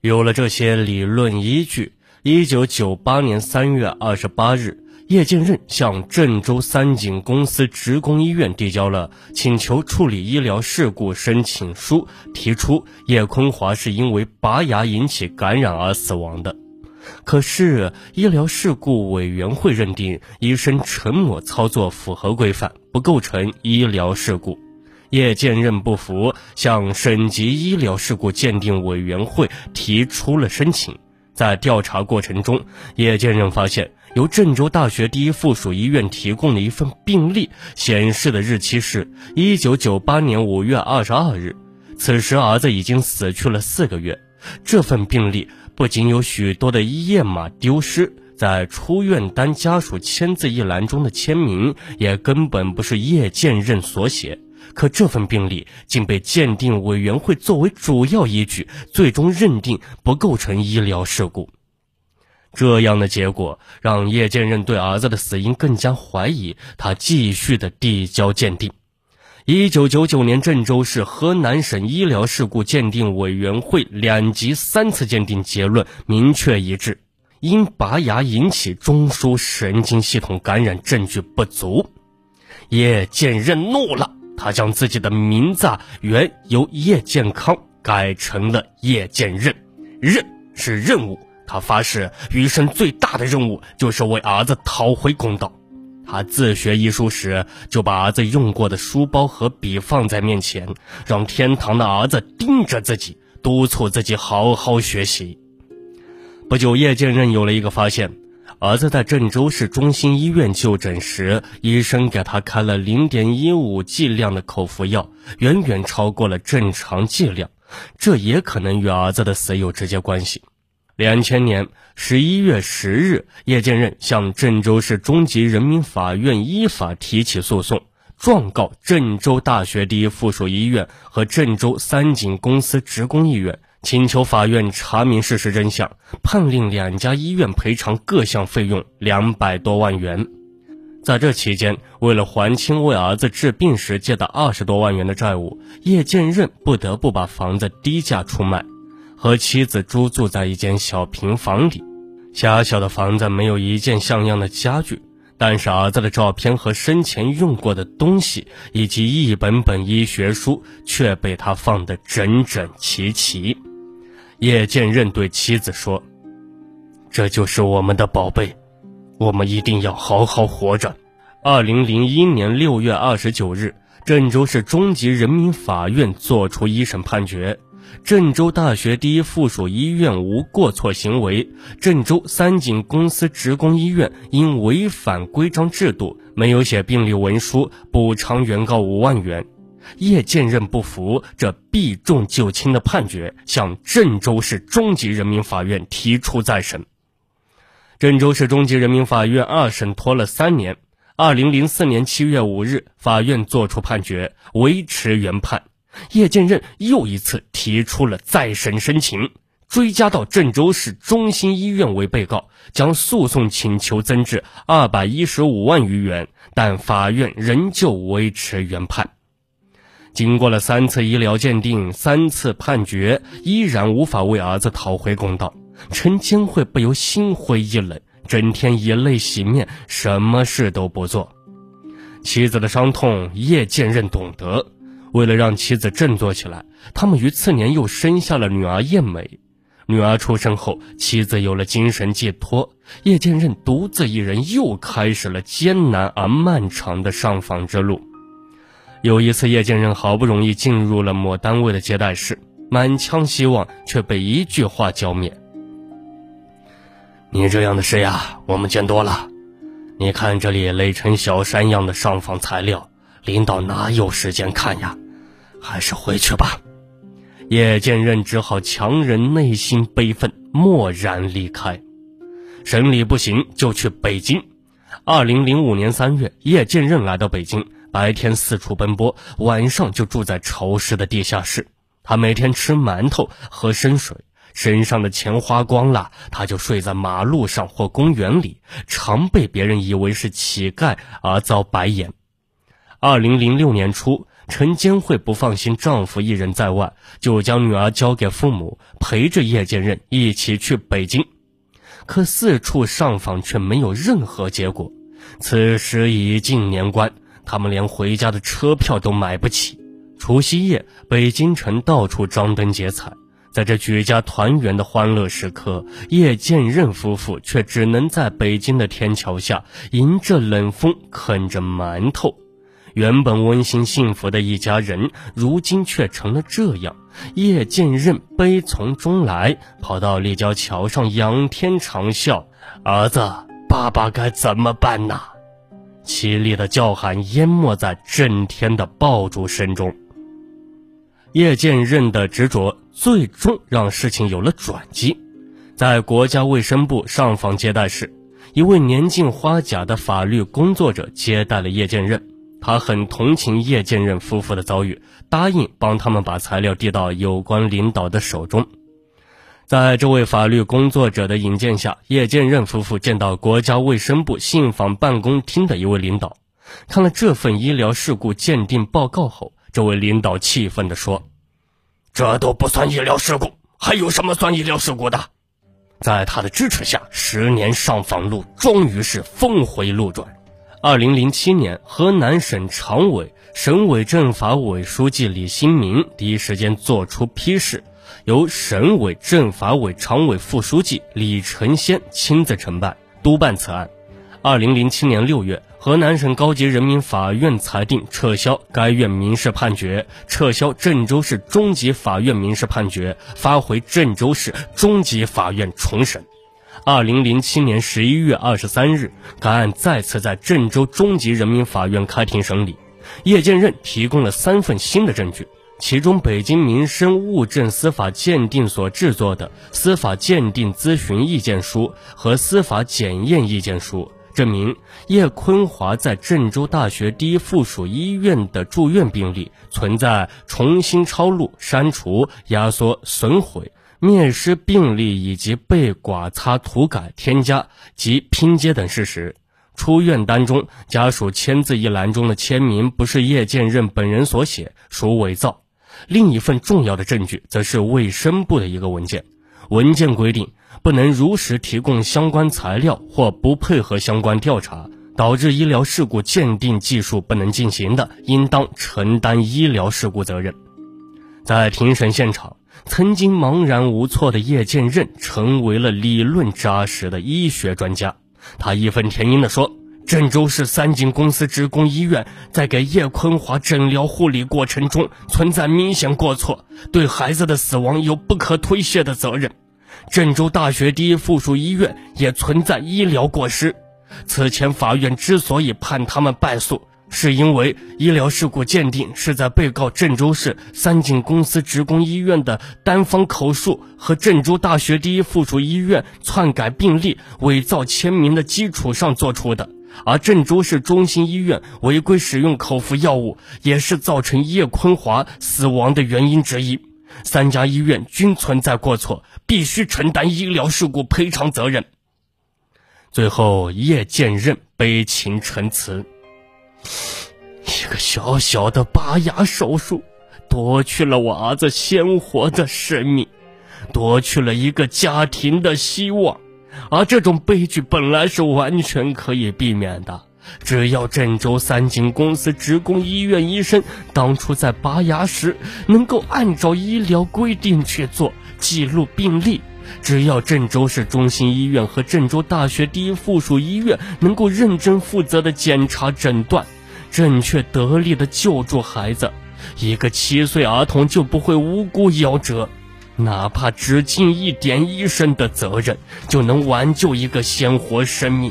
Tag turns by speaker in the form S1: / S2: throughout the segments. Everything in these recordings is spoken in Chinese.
S1: 有了这些理论依据，一九九八年三月二十八日，叶剑任向郑州三井公司职工医院递交了请求处理医疗事故申请书，提出叶坤华是因为拔牙引起感染而死亡的。可是，医疗事故委员会认定医生陈某操作符合规范，不构成医疗事故。叶剑任不服，向省级医疗事故鉴定委员会提出了申请。在调查过程中，叶剑任发现，由郑州大学第一附属医院提供的一份病历显示的日期是一九九八年五月二十二日，此时儿子已经死去了四个月。这份病历不仅有许多的页码丢失，在出院单家属签字一栏中的签名也根本不是叶剑任所写。可这份病历竟被鉴定委员会作为主要依据，最终认定不构成医疗事故。这样的结果让叶剑任对儿子的死因更加怀疑，他继续的递交鉴定。一九九九年，郑州市河南省医疗事故鉴定委员会两级三次鉴定结论明确一致：因拔牙引起中枢神经系统感染证据不足。叶剑任怒了。他将自己的名字原由叶健康改成了叶剑任，任是任务。他发誓余生最大的任务就是为儿子讨回公道。他自学医书时，就把儿子用过的书包和笔放在面前，让天堂的儿子盯着自己，督促自己好好学习。不久，叶剑任有了一个发现。儿子在郑州市中心医院就诊时，医生给他开了零点一五剂量的口服药，远远超过了正常剂量，这也可能与儿子的死有直接关系。两千年十一月十日，叶剑任向郑州市中级人民法院依法提起诉讼，状告郑州大学第一附属医院和郑州三井公司职工医院。请求法院查明事实真相，判令两家医院赔偿各项费用两百多万元。在这期间，为了还清为儿子治病时借的二十多万元的债务，叶剑任不得不把房子低价出卖，和妻子租住在一间小平房里。狭小的房子没有一件像样的家具，但是儿子的照片和生前用过的东西，以及一本本医学书，却被他放得整整齐齐。叶剑任对妻子说：“这就是我们的宝贝，我们一定要好好活着。”二零零一年六月二十九日，郑州市中级人民法院作出一审判决：郑州大学第一附属医院无过错行为，郑州三井公司职工医院因违反规章制度，没有写病历文书，补偿原告五万元。叶剑任不服这避重就轻的判决，向郑州市中级人民法院提出再审。郑州市中级人民法院二审拖了三年，二零零四年七月五日，法院作出判决，维持原判。叶剑任又一次提出了再审申请，追加到郑州市中心医院为被告，将诉讼请求增至二百一十五万余元，但法院仍旧维持原判。经过了三次医疗鉴定、三次判决，依然无法为儿子讨回公道。陈坚会不由心灰意冷，整天以泪洗面，什么事都不做。妻子的伤痛，叶剑任懂得。为了让妻子振作起来，他们于次年又生下了女儿叶美。女儿出生后，妻子有了精神寄托，叶剑任独自一人又开始了艰难而漫长的上访之路。有一次，叶剑任好不容易进入了某单位的接待室，满腔希望却被一句话浇灭：“你这样的事呀，我们见多了。你看这里垒成小山样的上访材料，领导哪有时间看呀？还是回去吧。”叶剑任只好强忍内心悲愤，默然离开。审理不行，就去北京。二零零五年三月，叶剑任来到北京。白天四处奔波，晚上就住在潮湿的地下室。他每天吃馒头，喝生水，身上的钱花光了，他就睡在马路上或公园里，常被别人以为是乞丐而遭白眼。二零零六年初，陈坚慧不放心丈夫一人在外，就将女儿交给父母，陪着叶剑任一起去北京。可四处上访却没有任何结果。此时已近年关，他们连回家的车票都买不起。除夕夜，北京城到处张灯结彩。在这举家团圆的欢乐时刻，叶剑任夫妇却只能在北京的天桥下迎着冷风啃着馒头。原本温馨幸福的一家人，如今却成了这样。叶剑任悲从中来，跑到立交桥上仰天长啸：“儿子，爸爸该怎么办呢？”凄厉的叫喊淹没在震天的爆竹声中。叶剑任的执着最终让事情有了转机，在国家卫生部上访接待时，一位年近花甲的法律工作者接待了叶剑任。他很同情叶剑任夫妇的遭遇，答应帮他们把材料递到有关领导的手中。在这位法律工作者的引荐下，叶剑任夫妇见到国家卫生部信访办公厅的一位领导，看了这份医疗事故鉴定报告后。这位领导气愤地说：“这都不算医疗事故，还有什么算医疗事故的？”在他的支持下，十年上访路终于是峰回路转。二零零七年，河南省常委、省委政法委书记李新民第一时间作出批示，由省委政法委常委副书记李成先亲自承办督办此案。二零零七年六月。河南省高级人民法院裁定撤销该院民事判决，撤销郑州市中级法院民事判决，发回郑州市中级法院重审。二零零七年十一月二十三日，该案再次在郑州中级人民法院开庭审理。叶剑任提供了三份新的证据，其中北京民生物证司法鉴定所制作的司法鉴定咨询意见书和司法检验意见书。证明叶坤华在郑州大学第一附属医院的住院病历存在重新抄录、删除、压缩、损毁、灭失病历以及被剐擦、涂改、添加及拼接等事实。出院单中家属签字一栏中的签名不是叶剑任本人所写，属伪造。另一份重要的证据则是卫生部的一个文件，文件规定。不能如实提供相关材料或不配合相关调查，导致医疗事故鉴定技术不能进行的，应当承担医疗事故责任。在庭审现场，曾经茫然无措的叶剑任成为了理论扎实的医学专家。他义愤填膺地说：“郑州市三井公司职工医院在给叶坤华诊疗护理过程中存在明显过错，对孩子的死亡有不可推卸的责任。”郑州大学第一附属医院也存在医疗过失。此前法院之所以判他们败诉，是因为医疗事故鉴定是在被告郑州市三井公司职工医院的单方口述和郑州大学第一附属医院篡改病历、伪造签名的基础上做出的。而郑州市中心医院违规使用口服药物，也是造成叶坤华死亡的原因之一。三家医院均存在过错，必须承担医疗事故赔偿责任。最后，叶剑任悲情陈词：“一个小小的拔牙手术，夺去了我儿子鲜活的生命，夺去了一个家庭的希望。而这种悲剧本来是完全可以避免的。”只要郑州三井公司职工医院医生当初在拔牙时能够按照医疗规定去做，记录病历；只要郑州市中心医院和郑州大学第一附属医院能够认真负责的检查诊断，正确得力的救助孩子，一个七岁儿童就不会无辜夭折。哪怕只尽一点医生的责任，就能挽救一个鲜活生命。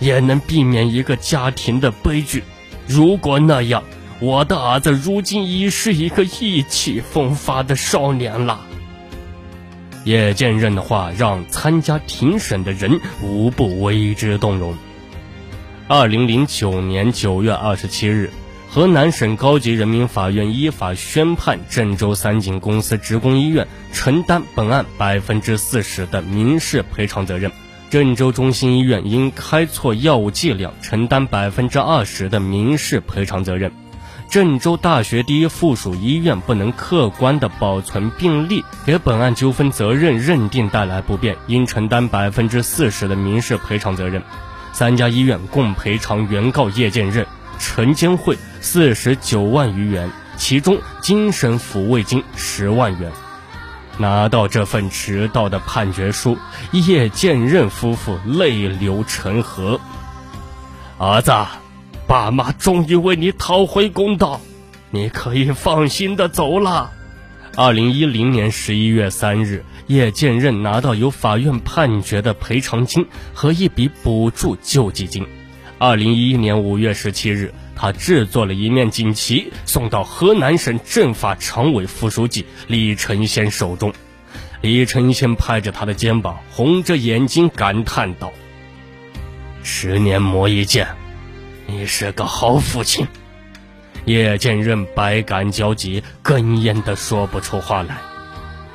S1: 也能避免一个家庭的悲剧。如果那样，我的儿子如今已是一个意气风发的少年了。叶剑任的话让参加庭审的人无不为之动容。二零零九年九月二十七日，河南省高级人民法院依法宣判郑州三井公司职工医院承担本案百分之四十的民事赔偿责任。郑州中心医院因开错药物剂量，承担百分之二十的民事赔偿责任。郑州大学第一附属医院不能客观的保存病历，给本案纠纷责任认定带来不便，应承担百分之四十的民事赔偿责任。三家医院共赔偿原告叶建任、陈坚慧四十九万余元，其中精神抚慰金十万元。拿到这份迟到的判决书，叶建任夫妇泪流成河。儿子，爸妈终于为你讨回公道，你可以放心的走了。二零一零年十一月三日，叶建任拿到由法院判决的赔偿金和一笔补助救济金。二零一一年五月十七日，他制作了一面锦旗，送到河南省政法常委副书记李承先手中。李承先拍着他的肩膀，红着眼睛感叹道：“十年磨一剑，你是个好父亲。”叶建任百感交集，哽咽的说不出话来。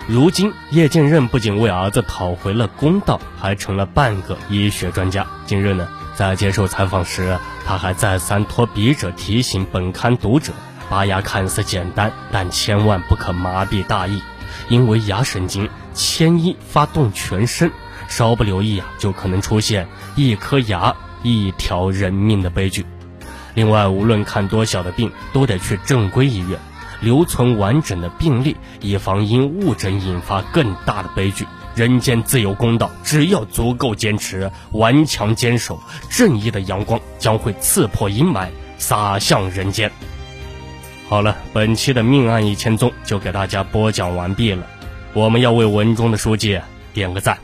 S1: 如今，叶建任不仅为儿子讨回了公道，还成了半个医学专家。近日呢，在接受采访时，他还再三托笔者提醒本刊读者：拔牙看似简单，但千万不可麻痹大意，因为牙神经牵一发动全身，稍不留意啊，就可能出现一颗牙一条人命的悲剧。另外，无论看多小的病，都得去正规医院，留存完整的病历，以防因误诊引发更大的悲剧。人间自有公道，只要足够坚持，顽强坚守，正义的阳光将会刺破阴霾，洒向人间。好了，本期的命案一千宗就给大家播讲完毕了。我们要为文中的书记点个赞。